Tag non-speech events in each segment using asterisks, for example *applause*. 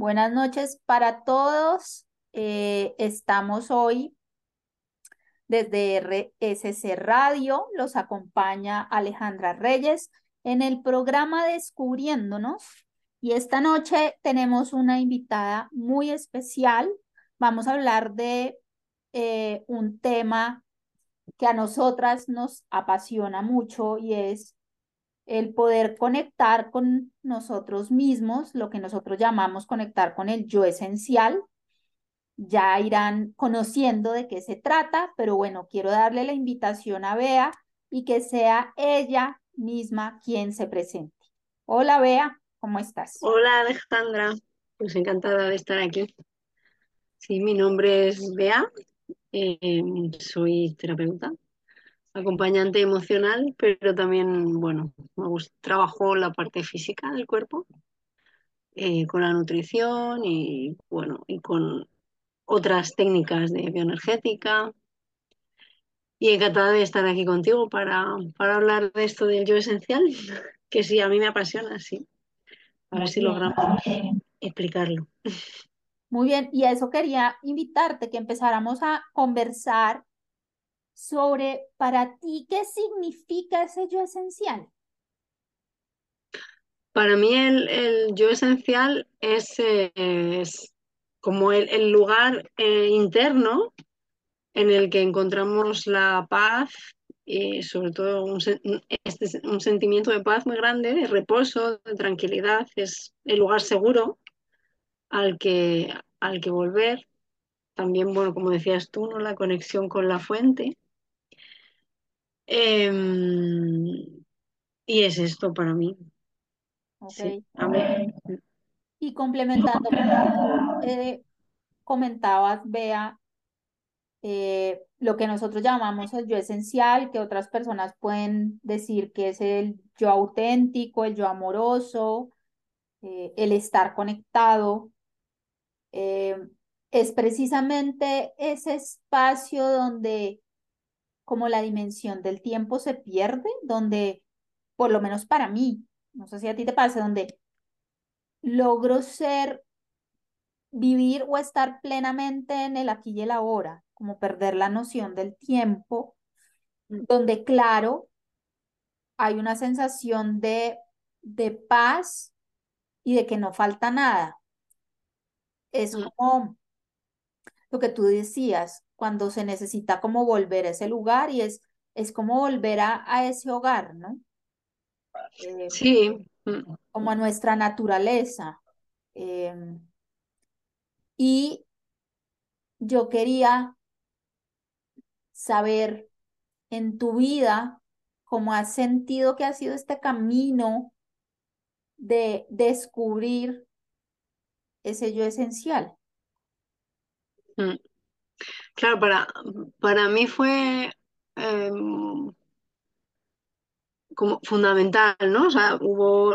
Buenas noches para todos. Eh, estamos hoy desde RSC Radio. Los acompaña Alejandra Reyes en el programa Descubriéndonos. Y esta noche tenemos una invitada muy especial. Vamos a hablar de eh, un tema que a nosotras nos apasiona mucho y es el poder conectar con nosotros mismos, lo que nosotros llamamos conectar con el yo esencial. Ya irán conociendo de qué se trata, pero bueno, quiero darle la invitación a Bea y que sea ella misma quien se presente. Hola Bea, ¿cómo estás? Hola Alejandra, pues encantada de estar aquí. Sí, mi nombre es Bea, eh, soy terapeuta acompañante emocional, pero también, bueno, me gusta, trabajo la parte física del cuerpo, eh, con la nutrición y, bueno, y con otras técnicas de bioenergética. Y encantada de estar aquí contigo para, para hablar de esto del yo esencial, que sí, a mí me apasiona, sí. A ver si logramos explicarlo. Muy bien, y a eso quería invitarte, que empezáramos a conversar sobre para ti qué significa ese yo esencial. Para mí el, yo esencial es, es como el, lugar eh, interno en el que encontramos la paz y sobre todo un, este, un sentimiento de paz muy grande, de reposo, de tranquilidad, es el lugar seguro al que, al que volver. También, bueno, como decías tú, ¿no? la conexión con la fuente. Em, y es esto para mí. Y complementando eh, comentabas, Bea, eh, lo que nosotros llamamos el yo esencial, que otras personas pueden decir que es el yo auténtico, el yo amoroso, eh, el estar conectado. es precisamente ese espacio donde como la dimensión del tiempo se pierde, donde, por lo menos para mí, no sé si a ti te pasa, donde logro ser, vivir o estar plenamente en el aquí y el ahora, como perder la noción del tiempo, mm. donde claro, hay una sensación de, de paz y de que no falta nada. Es mm. como lo que tú decías, cuando se necesita como volver a ese lugar y es, es como volver a, a ese hogar, ¿no? Eh, sí. Mm. Como a nuestra naturaleza. Em, y yo quería saber en tu vida cómo has sentido que ha sido este camino de descubrir ese yo esencial. Mm. Claro, para, para mí fue em, como fundamental, ¿no? O sea, hubo,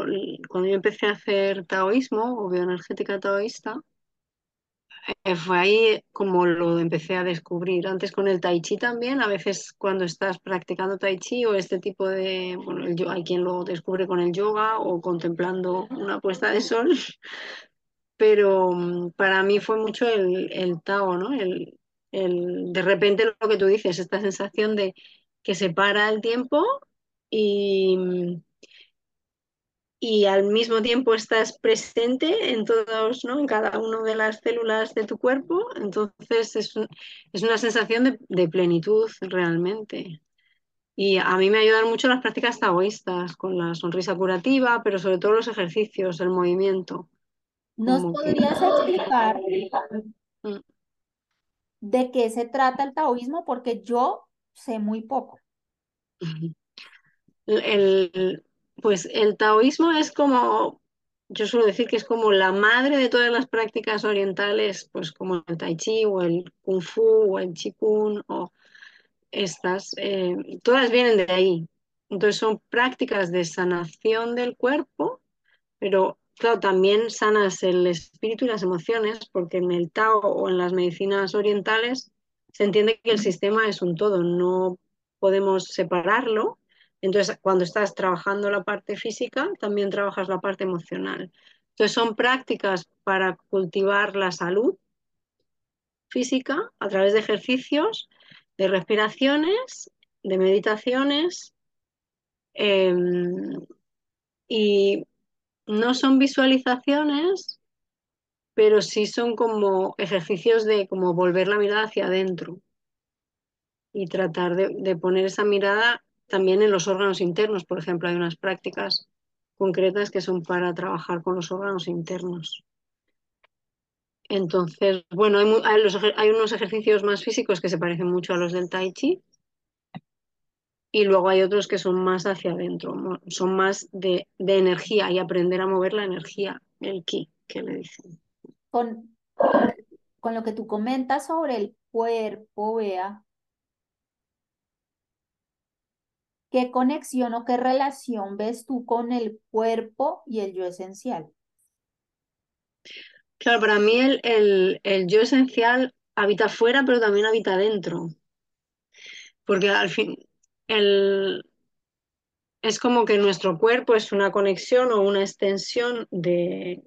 cuando yo empecé a hacer taoísmo o bioenergética taoísta, eh, fue ahí como lo empecé a descubrir. Antes con el tai chi también, a veces cuando estás practicando tai chi o este tipo de, bueno, hay quien lo descubre con el yoga o contemplando una puesta de sol, pero mm, para mí fue mucho el, el Tao, ¿no? El, el, de repente lo que tú dices, esta sensación de que se para el tiempo y, mm, y al mismo tiempo estás presente en todos, ¿no? En cada una de las células de tu cuerpo. Entonces es, es una sensación de, de, plenitud realmente. Y a mí me ayudan mucho las prácticas taoístas, con la sonrisa curativa, pero sobre todo los ejercicios, el movimiento. ¿Nos podrías explicar mm. de qué se trata el taoísmo? Porque yo sé muy poco. *laughs* El, pues el taoísmo es como, yo suelo decir que es como la madre de todas las prácticas orientales, pues como el tai chi o el kung fu o el qigong o estas, eh, todas vienen de ahí. Entonces son prácticas de sanación del cuerpo, pero claro, también sanas el espíritu y las emociones, porque en el Tao o en las medicinas orientales se entiende que el sistema es un todo, no podemos separarlo. Entonces, cuando estás trabajando la parte física, también trabajas la parte emocional. Entonces son prácticas para cultivar la salud física a través de ejercicios, de respiraciones, de meditaciones. eh, y no son visualizaciones, pero sí son como ejercicios de como volver la mirada hacia adentro y tratar de, de poner esa mirada también en los órganos internos. Por ejemplo, hay unas prácticas concretas que son para trabajar con los órganos internos. Entonces, bueno, hay, hay unos ejercicios más físicos que se parecen mucho a los del Tai Chi y luego hay otros que son más hacia adentro, son más de, de energía y aprender a mover la energía, el ki, que le dicen. Con, con lo que tú comentas sobre el cuerpo, vea, ¿qué conexión o qué relación ves tú con el cuerpo y el yo esencial? Claro, para mí el, el, el yo esencial habita fuera, pero también habita dentro, porque al fin el, es como que nuestro cuerpo es una conexión o una extensión de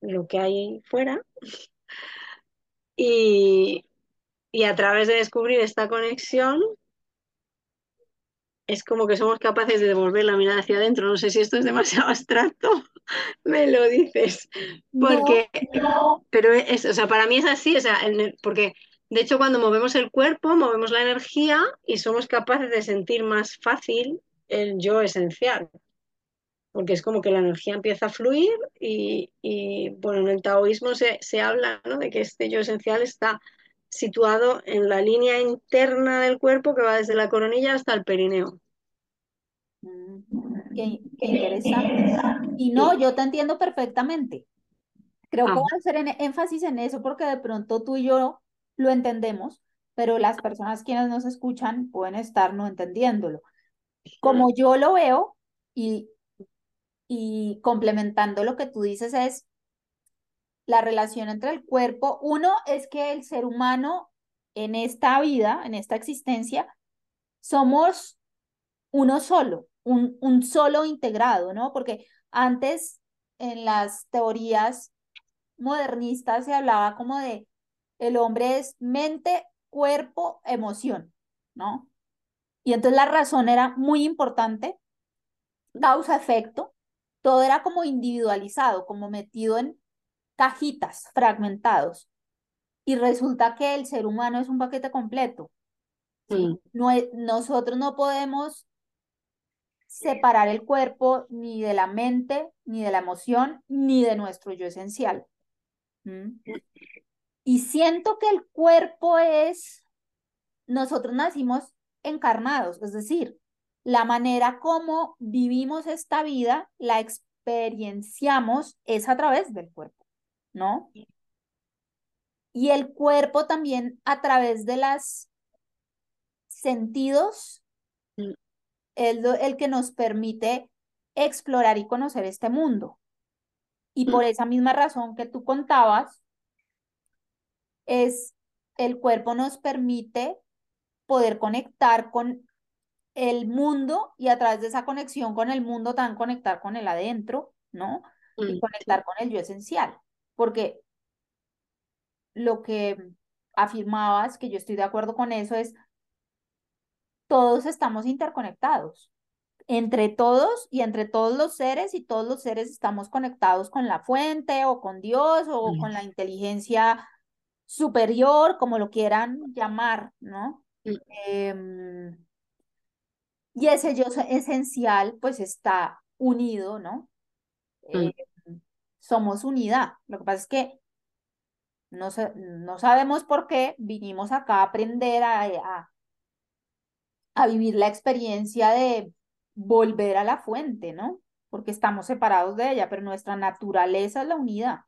lo que hay fuera *laughs* y, y a través de descubrir esta conexión es como que somos capaces de devolver la mirada hacia adentro. No sé si esto es demasiado *laughs* abstracto, *laughs* me lo dices, No, porque, pero es, o sea, para mí es así, o sea, porque de hecho cuando movemos el cuerpo, movemos la energía y somos capaces de sentir más fácil el yo esencial. porque es como que la energía empieza a fluir y, y, bueno, en el taoísmo se, se habla, ¿no? de que este yo esencial está situado en la línea interna del cuerpo que va desde la coronilla hasta el perineo. Mm, qué, qué interesante. Y no, yo te entiendo perfectamente. Creo que ah, voy a hacer en- énfasis en eso porque de pronto tú y yo lo entendemos, pero las personas quienes nos escuchan pueden estar no entendiéndolo. Como yo lo veo y, y complementando lo que tú dices es la relación entre el cuerpo. Uno es que el ser humano en esta vida, en esta existencia, somos uno solo, un, un solo integrado, ¿no? Porque antes en las teorías modernistas se hablaba como de el hombre es mente, cuerpo, emoción, ¿no? Y entonces la razón era muy importante, causa-efecto, todo era como individualizado, como metido en cajitas, fragmentados. Y resulta que el ser humano es un paquete completo, ¿sí? No nosotros no podemos separar el cuerpo ni de la mente, ni de la emoción, ni de nuestro yo esencial. ¿Mm? Y siento que el cuerpo es, nosotros nacimos encarnados, es decir, la manera como vivimos esta vida, la experienciamos es a través del cuerpo, ¿no? Y el cuerpo también a través de los sentidos es lo- el que nos permite explorar y conocer este mundo. Y mm, por esa misma razón que tú contabas, es el cuerpo nos permite poder conectar con el mundo y a través de esa conexión con el mundo también conectar con el adentro, ¿no? Y mm, conectar con el yo esencial. Porque lo que afirmabas, que yo estoy de acuerdo con eso, es todos estamos interconectados. Entre todos y entre todos los seres y todos los seres estamos conectados con la fuente o con Dios o con la inteligencia superior, como lo quieran llamar, ¿no? Em, y ese yo esencial pues está unido, ¿no? mm, Eh, somos unidad. Lo que pasa es que no, no sabemos por qué vinimos acá a aprender a, a, a vivir la experiencia de volver a la fuente, ¿no? Porque estamos separados de ella, pero nuestra naturaleza es la unidad.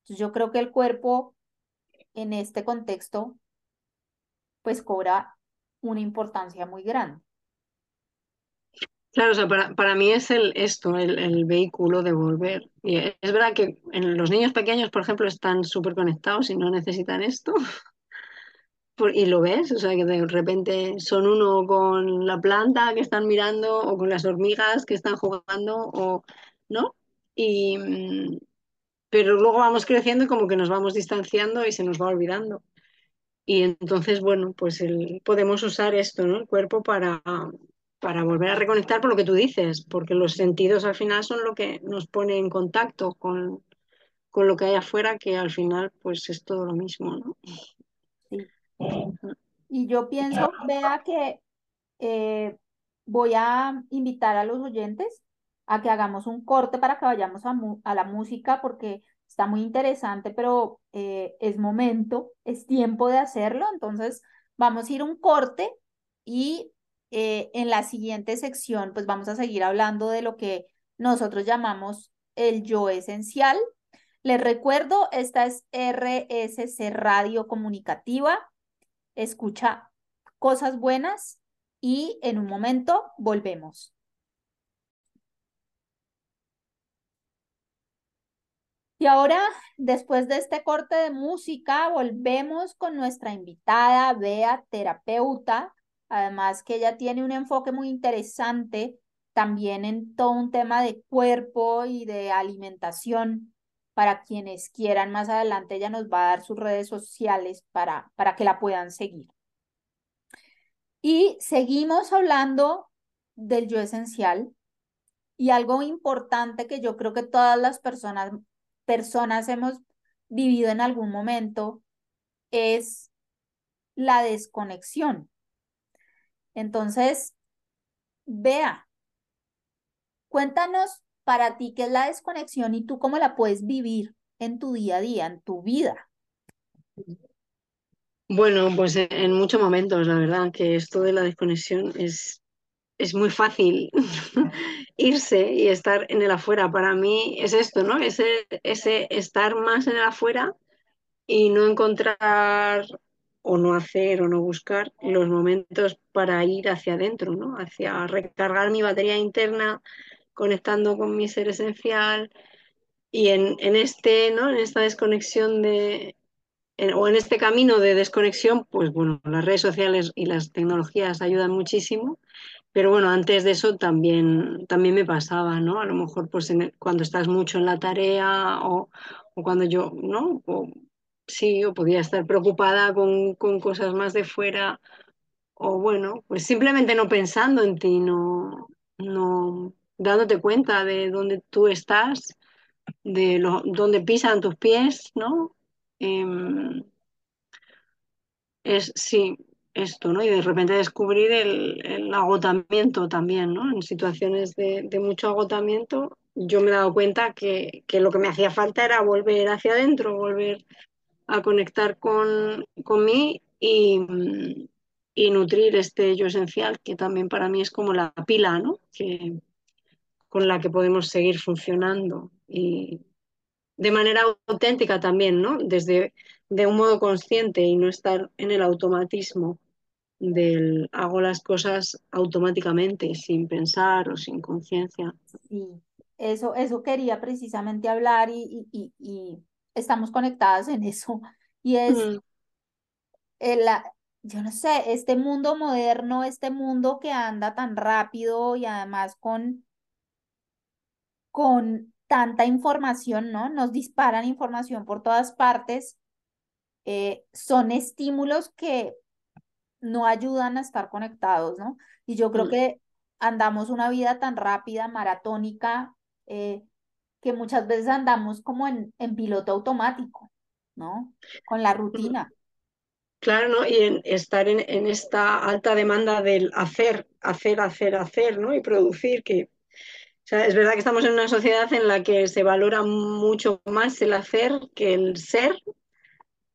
Entonces yo creo que el cuerpo en este contexto pues cobra una importancia muy grande. Claro, o sea, para, para mí es el, esto, el, el vehículo de volver. Y es verdad que en los niños pequeños, por ejemplo, están súper conectados y no necesitan esto. *laughs* Por- y lo ves, o sea, que de repente son uno con la planta que están mirando o con las hormigas que están jugando, o, ¿no? Y, mm, pero luego vamos creciendo y como que nos vamos distanciando y se nos va olvidando. Y entonces, bueno, pues el, podemos usar esto, ¿no? El cuerpo para, para volver a reconectar por lo que tú dices, porque los sentidos al final son lo que nos pone en contacto con, con lo que hay afuera, que al final pues es todo lo mismo, ¿no? Sí. Y yo pienso, vea que eh, voy a invitar a los oyentes a que hagamos un corte para que vayamos a, a la música porque está muy interesante, pero eh, es momento, es tiempo de hacerlo. Entonces, vamos a ir un corte y eh, en la siguiente sección, pues vamos a seguir hablando de lo que nosotros llamamos el yo esencial. Les recuerdo, esta es RSC Radio Comunicativa. Escucha cosas buenas y en un momento volvemos. Ahora, después de este corte de música, volvemos con nuestra invitada, Bea, terapeuta, además que ella tiene un enfoque muy interesante también en todo un tema de cuerpo y de alimentación. Para quienes quieran más adelante, ella nos va a dar sus redes sociales para, para que la puedan seguir. Y seguimos hablando del yo esencial. Y algo importante que yo creo que todas las personas personas hemos vivido en algún momento es la desconexión. Entonces, vea, cuéntanos para ti qué es la desconexión y tú cómo la puedes vivir en tu día a día, en tu vida. Bueno, pues en muchos momentos, la verdad, que esto de la desconexión es, es muy fácil *laughs* irse y estar en el afuera. Para mí es esto, ¿no? Ese, ese estar más en el afuera y no encontrar o no hacer o no buscar los momentos para ir hacia adentro, ¿no? Hacia recargar mi batería interna, conectando con mi ser esencial. Y en, en este, ¿no? En esta desconexión de, o en este camino de desconexión, pues bueno, las redes sociales y las tecnologías ayudan muchísimo, pero bueno, antes de eso también, también me pasaba, ¿no? A lo mejor pues cuando estás mucho en la tarea o, o cuando yo, ¿no? O, sí, o podía estar preocupada con, con, cosas más de fuera, o bueno, pues simplemente no pensando en ti, no, no dándote cuenta de dónde tú estás, de lo, dónde pisan tus pies, ¿no? Eh, es, sí, esto, ¿no? Y de repente descubrir el, agotamiento también, ¿no? En situaciones de, mucho agotamiento, yo me he dado cuenta que, lo que me hacía falta era volver hacia adentro, volver a conectar con, con mí y, y, nutrir este yo esencial, que también para mí es como la pila, ¿no? Que, con la que podemos seguir funcionando y de manera auténtica también, ¿no? Desde de un modo consciente y no estar en el automatismo del hago las cosas automáticamente, sin pensar o sin conciencia. Sí, eso, eso quería precisamente hablar y, y, y, estamos conectadas en eso. *laughs* Y es, mm. el, yo no sé, este mundo moderno, este mundo que anda tan rápido y además con, con tanta información, ¿no? Nos disparan información por todas partes. Eh, son estímulos que no ayudan a estar conectados, ¿no? Y yo creo mm. que andamos una vida tan rápida, maratónica, eh, que muchas veces andamos como en, en piloto automático, ¿no? Con la rutina. Claro, ¿no? Y en estar en, en, esta alta demanda del hacer, hacer, hacer, hacer, ¿no? Y producir, que o sea, es verdad que estamos en una sociedad en la que se valora mucho más el hacer que el ser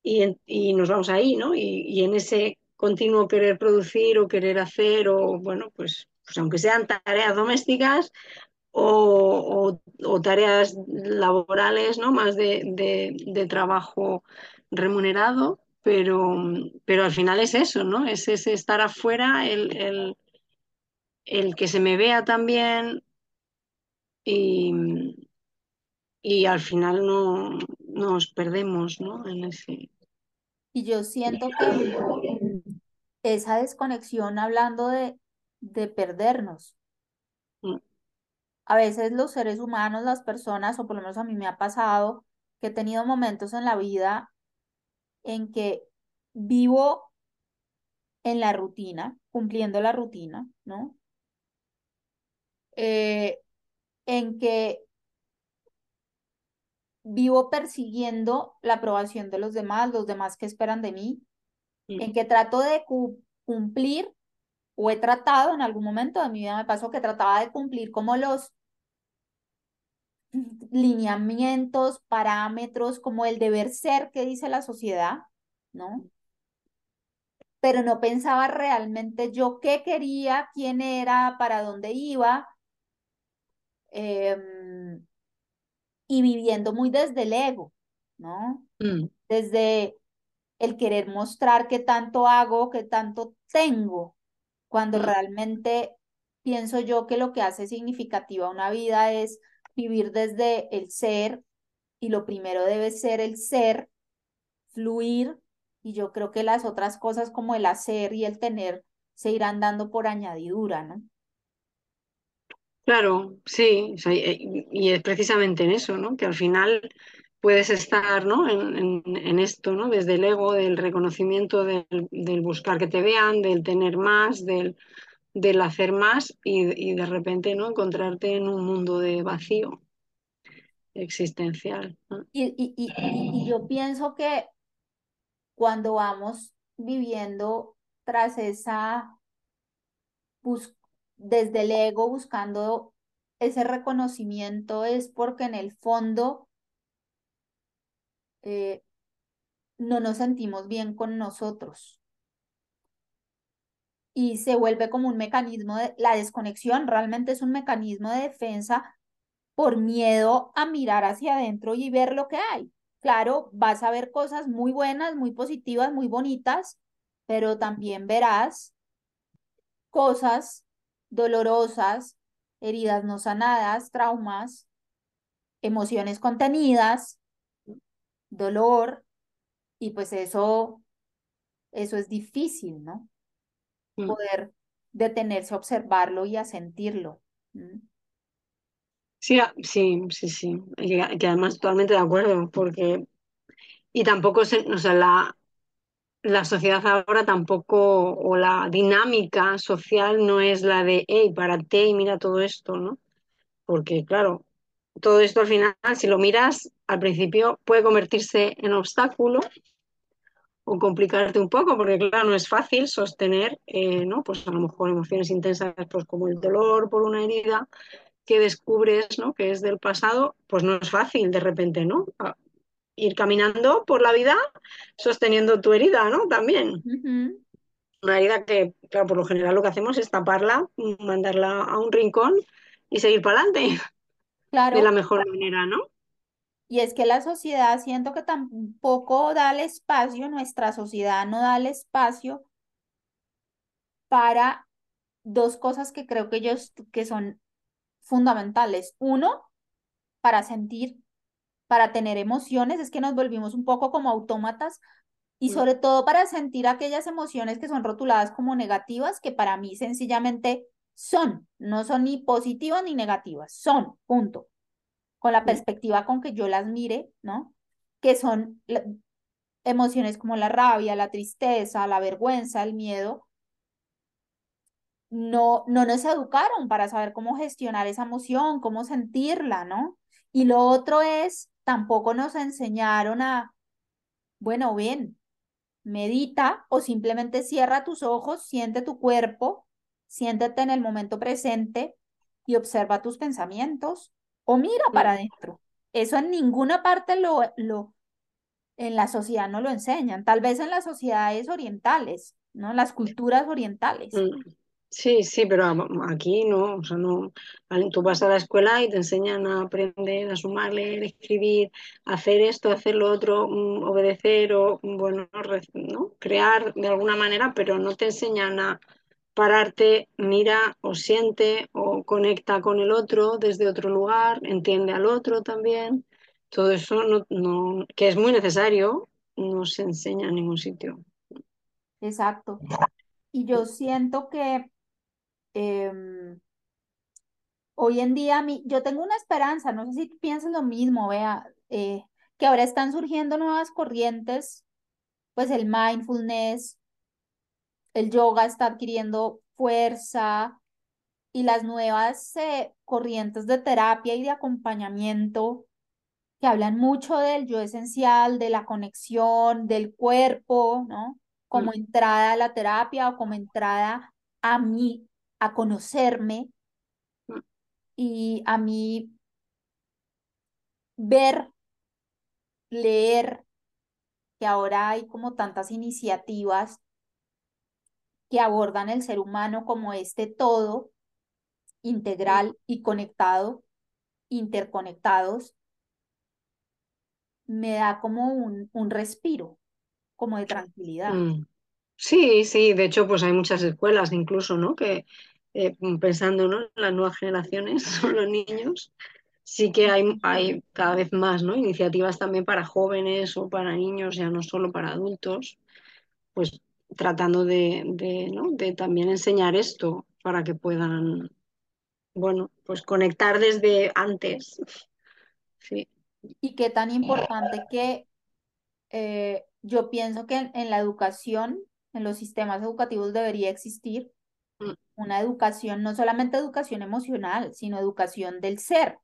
y, y nos vamos ahí, ¿no? Y, y, en ese continuo querer producir o querer hacer o, bueno, pues, pues aunque sean tareas domésticas o, o, tareas laborales, ¿no? Más de, de, de, trabajo remunerado, pero, pero al final es eso, ¿no? Es ese estar afuera, el, el, el que se me vea también y, y al final no nos perdemos, ¿no? En ese... Y yo siento que esa desconexión, hablando de, de perdernos, mm. a veces los seres humanos, las personas, o por lo menos a mí me ha pasado, que he tenido momentos en la vida en que vivo en la rutina, cumpliendo la rutina, ¿no? Eh, en que vivo persiguiendo la aprobación de los demás, los demás que esperan de mí. En que trato de cumplir o he tratado en algún momento de mi vida me pasó que trataba de cumplir como los lineamientos, parámetros, como el deber ser que dice la sociedad, ¿no? Pero no pensaba realmente yo qué quería, quién era, para dónde iba, em, y viviendo muy desde el ego, ¿no? Mm. Desde el querer mostrar qué tanto hago, qué tanto tengo, cuando Mm. realmente pienso yo que lo que hace significativa una vida es vivir desde el ser y lo primero debe ser el ser, fluir y yo creo que las otras cosas como el hacer y el tener se irán dando por añadidura, ¿no? Claro, sí, y es precisamente en eso, ¿no? Que al final puedes estar, ¿no? En, en- esto, ¿no? Desde el ego, del reconocimiento, del, del buscar que te vean, del tener más, del, del hacer más y, y de repente, ¿no? Encontrarte en un mundo de vacío existencial. Y, y, y, yo pienso que cuando vamos viviendo tras esa, desde el ego, buscando ese reconocimiento, es porque en el fondo eh, no nos sentimos bien con nosotros. Y se vuelve como un mecanismo de, la desconexión realmente es un mecanismo de defensa por miedo a mirar hacia adentro y ver lo que hay. Claro, vas a ver cosas muy buenas, muy positivas, muy bonitas, pero también verás cosas dolorosas, heridas no sanadas, traumas, emociones contenidas, dolor, y pues eso, eso es difícil, ¿no? Mm. Poder detenerse a observarlo y a sentirlo. ¿Mm? Sí, sí, sí, sí. Y además totalmente de acuerdo, porque y tampoco se, o sea, la, la sociedad ahora tampoco, o la dinámica social no es la de, hey, párate y mira todo esto, ¿no? Porque, claro, todo esto al final, si lo miras, al principio puede convertirse en obstáculo o complicarte un poco, porque, claro, no es fácil sostener, eh, ¿no? Pues a lo mejor emociones intensas, pues como el dolor por una herida que descubres, ¿no? Que es del pasado, pues no es fácil de repente, ¿no? A- ir caminando por la vida sosteniendo tu herida, ¿no? También. Ujú. Una herida que, claro, por lo general lo que hacemos es taparla, mandarla a un rincón y seguir para adelante de la Claro, mejor manera, ¿no? y es que la sociedad siento que tampoco da el espacio, nuestra sociedad no da el espacio para dos cosas que creo que ellos que son fundamentales. Uno, para sentir, para tener emociones, es que nos volvimos un poco como autómatas y sobre todo para sentir aquellas emociones que son rotuladas como negativas, que para mí sencillamente son, no son ni positivas ni negativas, son, punto. Con la perspectiva con que yo las mire, ¿no? Que son emociones como la rabia, la tristeza, la vergüenza, el miedo, no, no nos educaron para saber cómo gestionar esa emoción, cómo sentirla, ¿no? Y lo otro es, tampoco nos enseñaron a, bueno, ven, medita o simplemente cierra tus ojos, siente tu cuerpo, siéntete en el momento presente y observa tus pensamientos o mira para adentro. Eso en ninguna parte lo, lo, en la sociedad no lo enseñan, tal vez en las sociedades orientales, ¿no? En las culturas orientales. mm. Sí, sí, pero aquí no, o sea, no. Tú vas a la escuela y te enseñan a aprender, a sumar, leer, escribir, hacer esto, hacer lo otro, mm, obedecer o, mm, bueno, ¿no? Crear de alguna manera, pero no te enseñan a pararte, mira o siente o conecta con el otro desde otro lugar, entiende al otro también. Todo eso no, no, que es muy necesario, no se enseña en ningún sitio. Exacto. Y yo siento que em, hoy en día mí, yo tengo una esperanza, no sé si piensas lo mismo, vea, eh, que ahora están surgiendo nuevas corrientes, pues el mindfulness, el yoga está adquiriendo fuerza y las nuevas eh, corrientes de terapia y de acompañamiento que hablan mucho del yo esencial, de la conexión, del cuerpo, ¿no? Como Mm. entrada a la terapia o como entrada a mí, a conocerme Mm. y a mí ver, leer, que ahora hay como tantas iniciativas que abordan el ser humano como este todo integral y conectado, interconectados, me da como un, un respiro, como de tranquilidad. Mm. Sí, sí, de hecho, pues hay muchas escuelas incluso, ¿no? Que eh, pensando, ¿no? las nuevas generaciones, *laughs* son los niños, sí que hay, hay cada vez más, ¿no? Iniciativas también para jóvenes o para niños, ya no solo para adultos, pues tratando de, de, ¿no? de también enseñar esto para que puedan, bueno, pues conectar desde antes. Sí. Y qué tan importante que eh, yo pienso que en, en la educación, en los sistemas educativos debería existir Mm. una educación, no solamente educación emocional, sino educación del ser,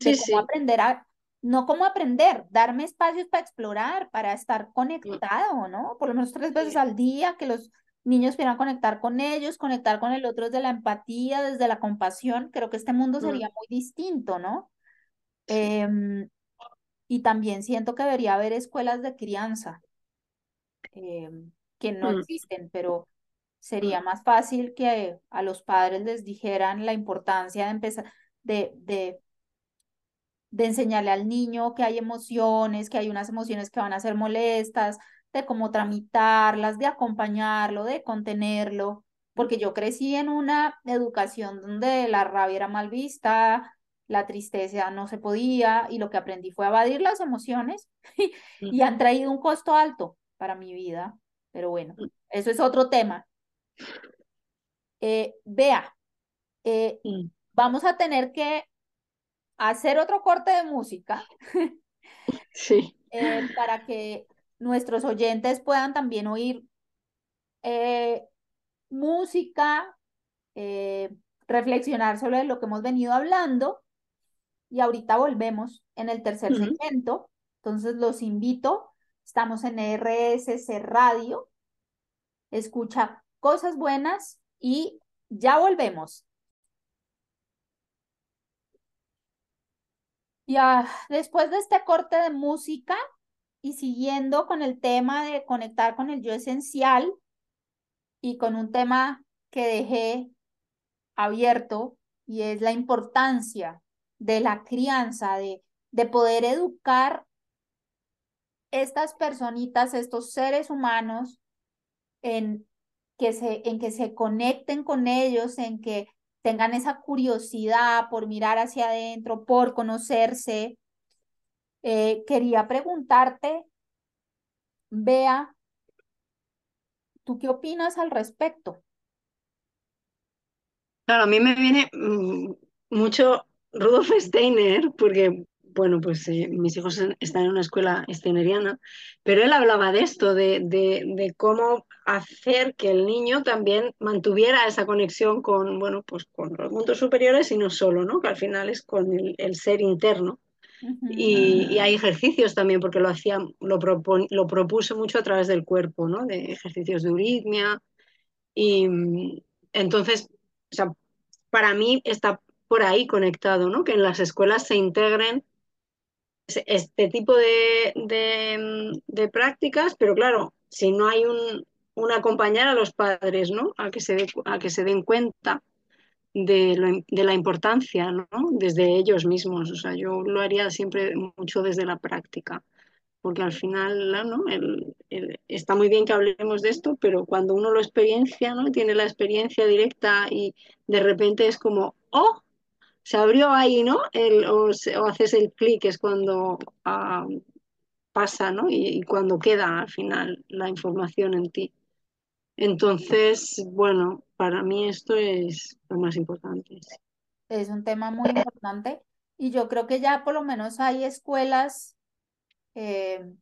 Sí, cómo sí. aprender a, no cómo aprender, darme espacios para explorar, para estar Mm. conectado, ¿no? Por lo menos tres veces al día, que los niños puedan conectar con ellos, conectar con el otro desde la empatía, desde la compasión. Creo que este mundo Mm. sería muy distinto, ¿no? Sí. Em, y también siento que debería haber escuelas de crianza, em, que no Mm. existen, pero Mm. sería más fácil que a los padres les dijeran la importancia de empezar, de, de, de enseñarle al niño que hay emociones, que hay unas emociones que van a ser molestas, de cómo tramitarlas, de acompañarlo, de contenerlo, porque yo crecí en una educación donde la rabia era mal vista, la tristeza no se podía, y lo que aprendí fue a evadir las emociones *laughs* y han traído un costo alto para mi vida, pero bueno, eso es otro tema. Eh, vea, eh, vamos a tener que hacer otro corte de música Sí. *laughs* eh, para que nuestros oyentes puedan también oír eh, música, eh, reflexionar sobre lo que hemos venido hablando y ahorita volvemos en el tercer segmento. Entonces los invito, estamos en RSC Radio, escucha cosas buenas y ya volvemos. Ya, después de este corte de música y siguiendo con el tema de conectar con el yo esencial y con un tema que dejé abierto y es la importancia de la crianza, de, de poder educar estas personitas, estos seres humanos en que se, en que se conecten con ellos, en que tengan esa curiosidad por mirar hacia adentro, por conocerse. Eh, quería preguntarte, Bea, ¿tú qué opinas al respecto? Claro, a mí me viene mm, mucho Rudolf Steiner, porque, bueno, pues eh, mis hijos están en una escuela steineriana, pero él hablaba de esto, de, de- de cómo hacer que el niño también mantuviera esa conexión con, bueno, pues con los mundos superiores y no solo, ¿no? Que al final es con el, el ser interno. Y, y hay ejercicios también, porque lo hacía, lo, propon- lo propuso mucho a través del cuerpo, ¿no? De ejercicios de euritmia. Y mm, entonces, o sea, para mí está por ahí conectado, ¿no? Que en las escuelas se integren este tipo de, de, de prácticas, pero claro, si no hay un, un acompañar a los padres, ¿no? A que se, dé- a que se den cuenta de, lo de la importancia, ¿no? Desde ellos mismos. O sea, yo lo haría siempre mucho desde la práctica, porque al final, ¿no? El- el- está muy bien que hablemos de esto, pero cuando uno lo experiencia, ¿no? Tiene la experiencia directa y de repente es como, ¡oh! Se abrió ahí, ¿no? El, o, se- o haces el clic, es cuando ah, pasa, ¿no? Y, y cuando queda al final la información en ti. Entonces, bueno, para mí esto es lo más importante. Es un tema muy importante y yo creo que ya por lo menos hay escuelas eh,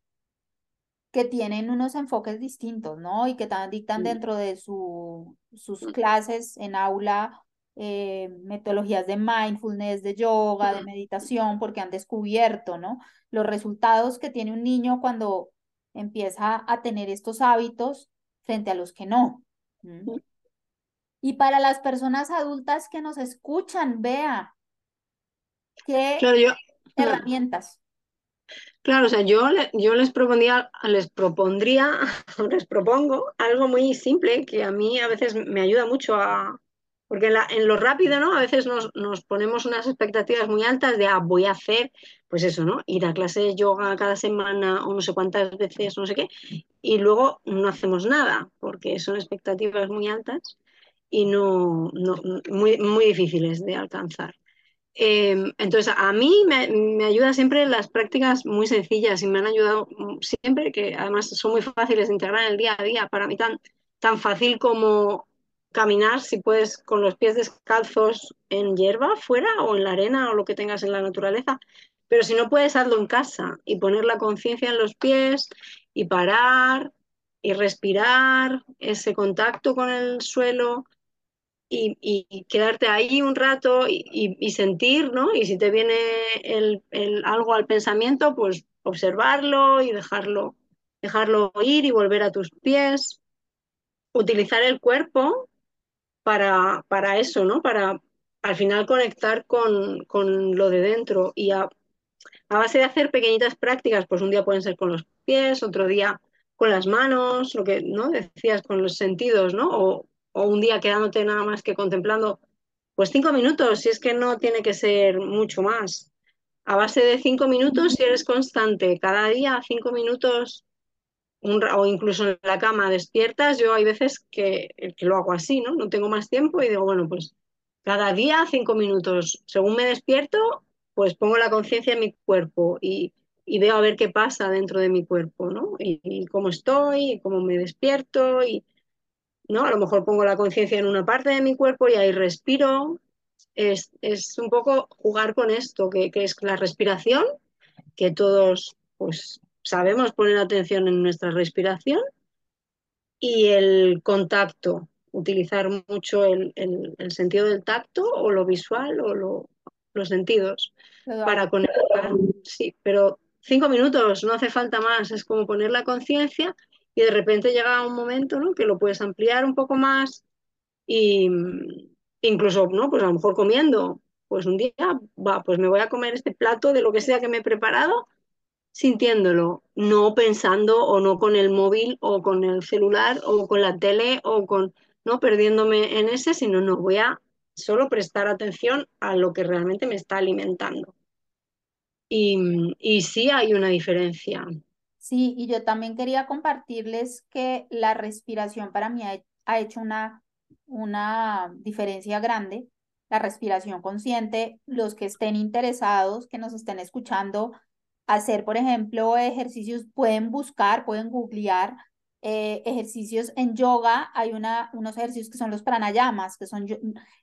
que tienen unos enfoques distintos, ¿no? Y que también dictan dentro de su, sus clases en aula eh, metodologías de mindfulness, de yoga, de meditación, porque han descubierto, ¿no? Los resultados que tiene un niño cuando empieza a tener estos hábitos frente a los que no. Y para las personas adultas que nos escuchan, vea qué Claro, yo, herramientas. claro, o sea, yo, le- yo les propondría, les propondría, *laughs* les propongo algo muy simple que a mí a veces me ayuda mucho a, porque en, la- en lo rápido, ¿no? A veces nos, nos ponemos unas expectativas muy altas de, ah, voy a hacer, pues eso, ¿no? Ir a clase de yoga cada semana o no sé cuántas veces, no sé qué, y luego no hacemos nada, porque son expectativas muy altas y no, no muy, muy difíciles de alcanzar. Eh, entonces, a mí me, me ayuda siempre las prácticas muy sencillas y me han ayudado siempre, que además son muy fáciles de integrar en el día a día. Para mí tan, tan fácil como caminar, si puedes, con los pies descalzos en hierba, fuera o en la arena o lo que tengas en la naturaleza. Pero si no puedes, hazlo en casa y poner la conciencia en los pies y parar y respirar, ese contacto con el suelo y, quedarte ahí un rato y, sentir, ¿no? Y si te viene el, algo al pensamiento, pues observarlo y dejarlo, dejarlo ir y volver a tus pies. Utilizar el cuerpo para, para eso, ¿no? Para al final conectar con, con lo de dentro y a, a base de hacer pequeñitas prácticas, pues un día pueden ser con los pies, otro día con las manos, lo que no decías con los sentidos, ¿no? O, o un día quedándote nada más que contemplando, pues cinco minutos, si es que no tiene que ser mucho más. A base de cinco minutos, si eres constante, cada día cinco minutos, o incluso en la cama despiertas, yo hay veces que, que, lo hago así, ¿no? No tengo más tiempo y digo, bueno, pues cada día cinco minutos. Según me despierto, pues pongo la conciencia en mi cuerpo y, y, veo a ver qué pasa dentro de mi cuerpo, ¿no? Y, y cómo estoy, y cómo me despierto y, ¿no? A lo mejor pongo la conciencia en una parte de mi cuerpo y ahí respiro. Es, es un poco jugar con esto, que, que, es la respiración, que todos pues sabemos poner atención en nuestra respiración y el contacto, utilizar mucho el, el, el sentido del tacto o lo visual o lo, los sentidos para conectar. Sí, pero cinco minutos, no hace falta más, es como poner la conciencia y de repente llega un momento ¿no? que lo puedes ampliar un poco más y incluso, ¿no? Pues a lo mejor comiendo, pues un día, va, pues me voy a comer este plato de lo que sea que me he preparado, sintiéndolo, no pensando o no con el móvil o con el celular o con la tele o con, no perdiéndome en ese, sino no voy a solo prestar atención a lo que realmente me está alimentando. Y, y sí hay una diferencia. Sí, y yo también quería compartirles que la respiración para mí ha, ha hecho una, una diferencia grande. La respiración consciente, los que estén interesados, que nos estén escuchando, hacer, por ejemplo, ejercicios, pueden buscar, pueden googlear eh, ejercicios en yoga. Hay una, unos ejercicios que son los pranayamas, que son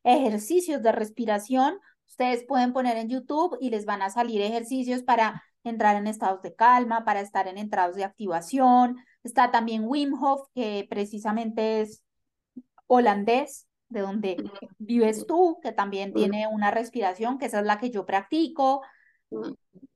ejercicios de respiración. Ustedes pueden poner en YouTube y les van a salir ejercicios para entrar en estados de calma, para estar en estados de activación. Está también Wim Hof, que precisamente es holandés, de donde vives tú, que también tiene una respiración, que esa es la que yo practico.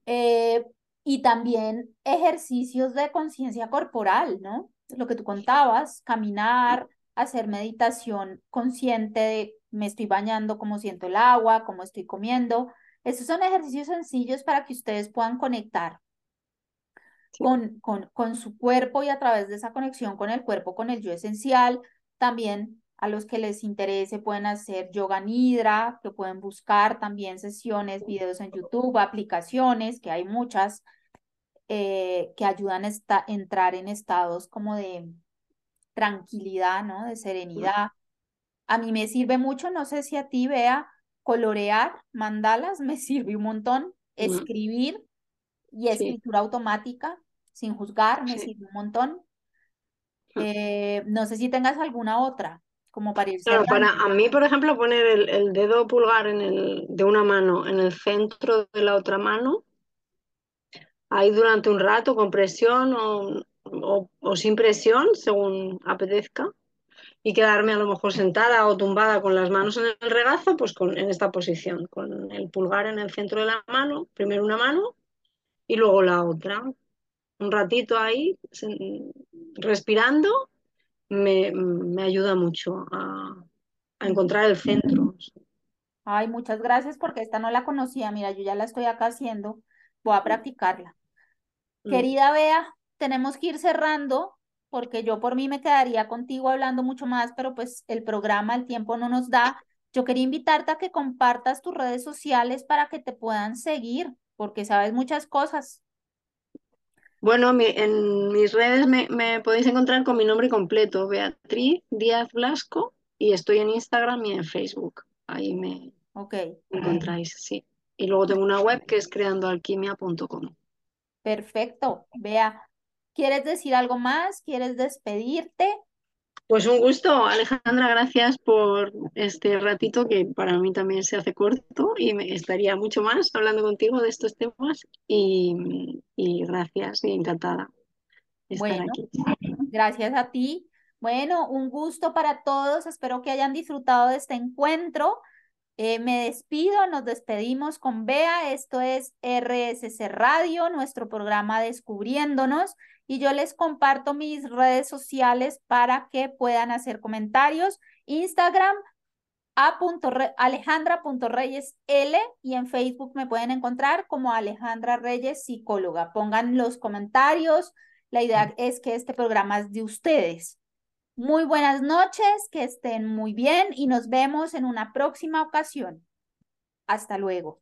Eh, y también ejercicios de conciencia corporal, ¿no? Lo que tú contabas, caminar, hacer meditación consciente de me estoy bañando, cómo siento el agua, cómo estoy comiendo. Esos son ejercicios sencillos para que ustedes puedan conectar sí. con, con, con su cuerpo y a través de esa conexión con el cuerpo, con el yo esencial, también a los que les interese pueden hacer yoga nidra, que pueden buscar también sesiones, videos en YouTube, aplicaciones, que hay muchas, eh, que ayudan a esta, entrar en estados como de tranquilidad, ¿no? De serenidad. A mí me sirve mucho, no sé si a ti vea, colorear mandalas *laughs* me sirve un montón, escribir y escritura sí. automática, sin juzgar, me sí. sirve un montón. Eh, no sé si tengas alguna otra como para ir claro, para a mí, por ejemplo, poner el, el, dedo pulgar en el, de una mano en el centro de la otra mano, ahí durante un rato con presión o, o, o sin presión, según apetezca, y quedarme a lo mejor sentada o tumbada con las manos en el regazo, pues con, en esta posición, con el pulgar en el centro de la mano, primero una mano y luego la otra. Un ratito ahí, respirando, me, me ayuda mucho a, a encontrar el centro. Ay, muchas gracias porque esta no la conocía. Mira, yo ya la estoy acá haciendo. Voy a practicarla. Mm. Querida Bea, tenemos que ir cerrando porque yo por mí me quedaría contigo hablando mucho más, pero pues el programa, el tiempo no nos da. Yo quería invitarte a que compartas tus redes sociales para que te puedan seguir, porque sabes muchas cosas. Bueno, mi, en mis redes me, me, podéis encontrar con mi nombre completo, Beatriz Díaz Blasco, y estoy en Instagram y en Facebook. Ahí me, okay. encontráis, sí. Y luego tengo una web que es creandoalquimia.com. Perfecto, Bea. ¿Quieres decir algo más? ¿Quieres despedirte? Pues un gusto, Alejandra, gracias por este ratito que para mí también se hace corto y me estaría mucho más hablando contigo de estos temas y, y gracias y encantada de estar aquí. Gracias a ti. Bueno, un gusto para todos. Espero que hayan disfrutado de este encuentro. Eh, me despido, nos despedimos con Bea. Esto es RSC Radio, nuestro programa Descubriéndonos y yo les comparto mis redes sociales para que puedan hacer comentarios. Instagram a alejandra.reyesl y en Facebook me pueden encontrar como Alejandra Reyes Psicóloga. Pongan los comentarios. La idea es que este programa es de ustedes. Muy buenas noches, que estén muy bien y nos vemos en una próxima ocasión. Hasta luego.